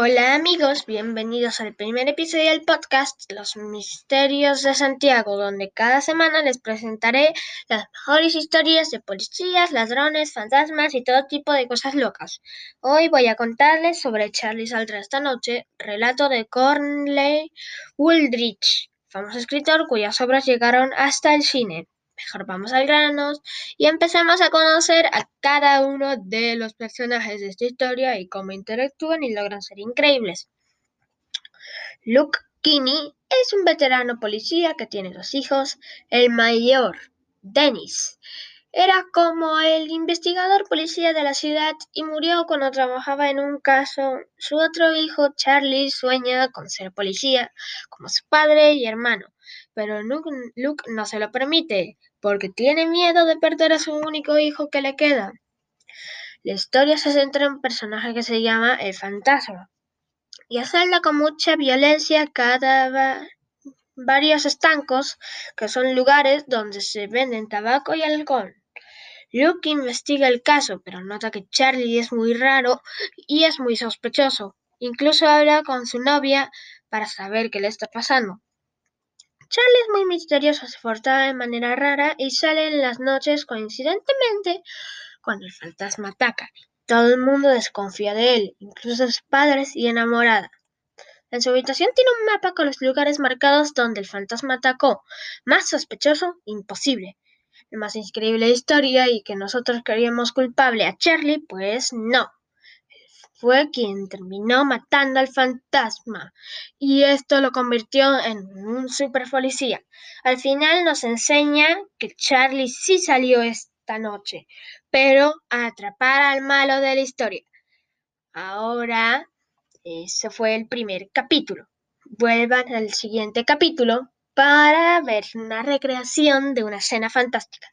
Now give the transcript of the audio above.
Hola amigos, bienvenidos al primer episodio del podcast Los Misterios de Santiago, donde cada semana les presentaré las mejores historias de policías, ladrones, fantasmas y todo tipo de cosas locas. Hoy voy a contarles sobre Charlie saldrá esta noche, relato de Cornley Wooldridge, famoso escritor cuyas obras llegaron hasta el cine. Mejor vamos al grano y empezamos a conocer a cada uno de los personajes de esta historia y cómo interactúan y logran ser increíbles. Luke Kinney es un veterano policía que tiene dos hijos. El mayor, Dennis, era como el investigador policía de la ciudad y murió cuando trabajaba en un caso. Su otro hijo, Charlie, sueña con ser policía, como su padre y hermano, pero Luke no se lo permite porque tiene miedo de perder a su único hijo que le queda. La historia se centra en un personaje que se llama el fantasma y hacerla con mucha violencia cada varios estancos que son lugares donde se venden tabaco y alcohol. Luke investiga el caso, pero nota que Charlie es muy raro y es muy sospechoso. Incluso habla con su novia para saber qué le está pasando. Charlie es muy misterioso, se porta de manera rara y sale en las noches coincidentemente cuando el fantasma ataca. Todo el mundo desconfía de él, incluso sus padres y enamorada. En su habitación tiene un mapa con los lugares marcados donde el fantasma atacó. Más sospechoso, imposible. La más increíble historia y que nosotros queríamos culpable a Charlie, pues no fue quien terminó matando al fantasma y esto lo convirtió en un super policía. Al final nos enseña que Charlie sí salió esta noche, pero a atrapar al malo de la historia. Ahora, ese fue el primer capítulo. Vuelvan al siguiente capítulo para ver una recreación de una escena fantástica.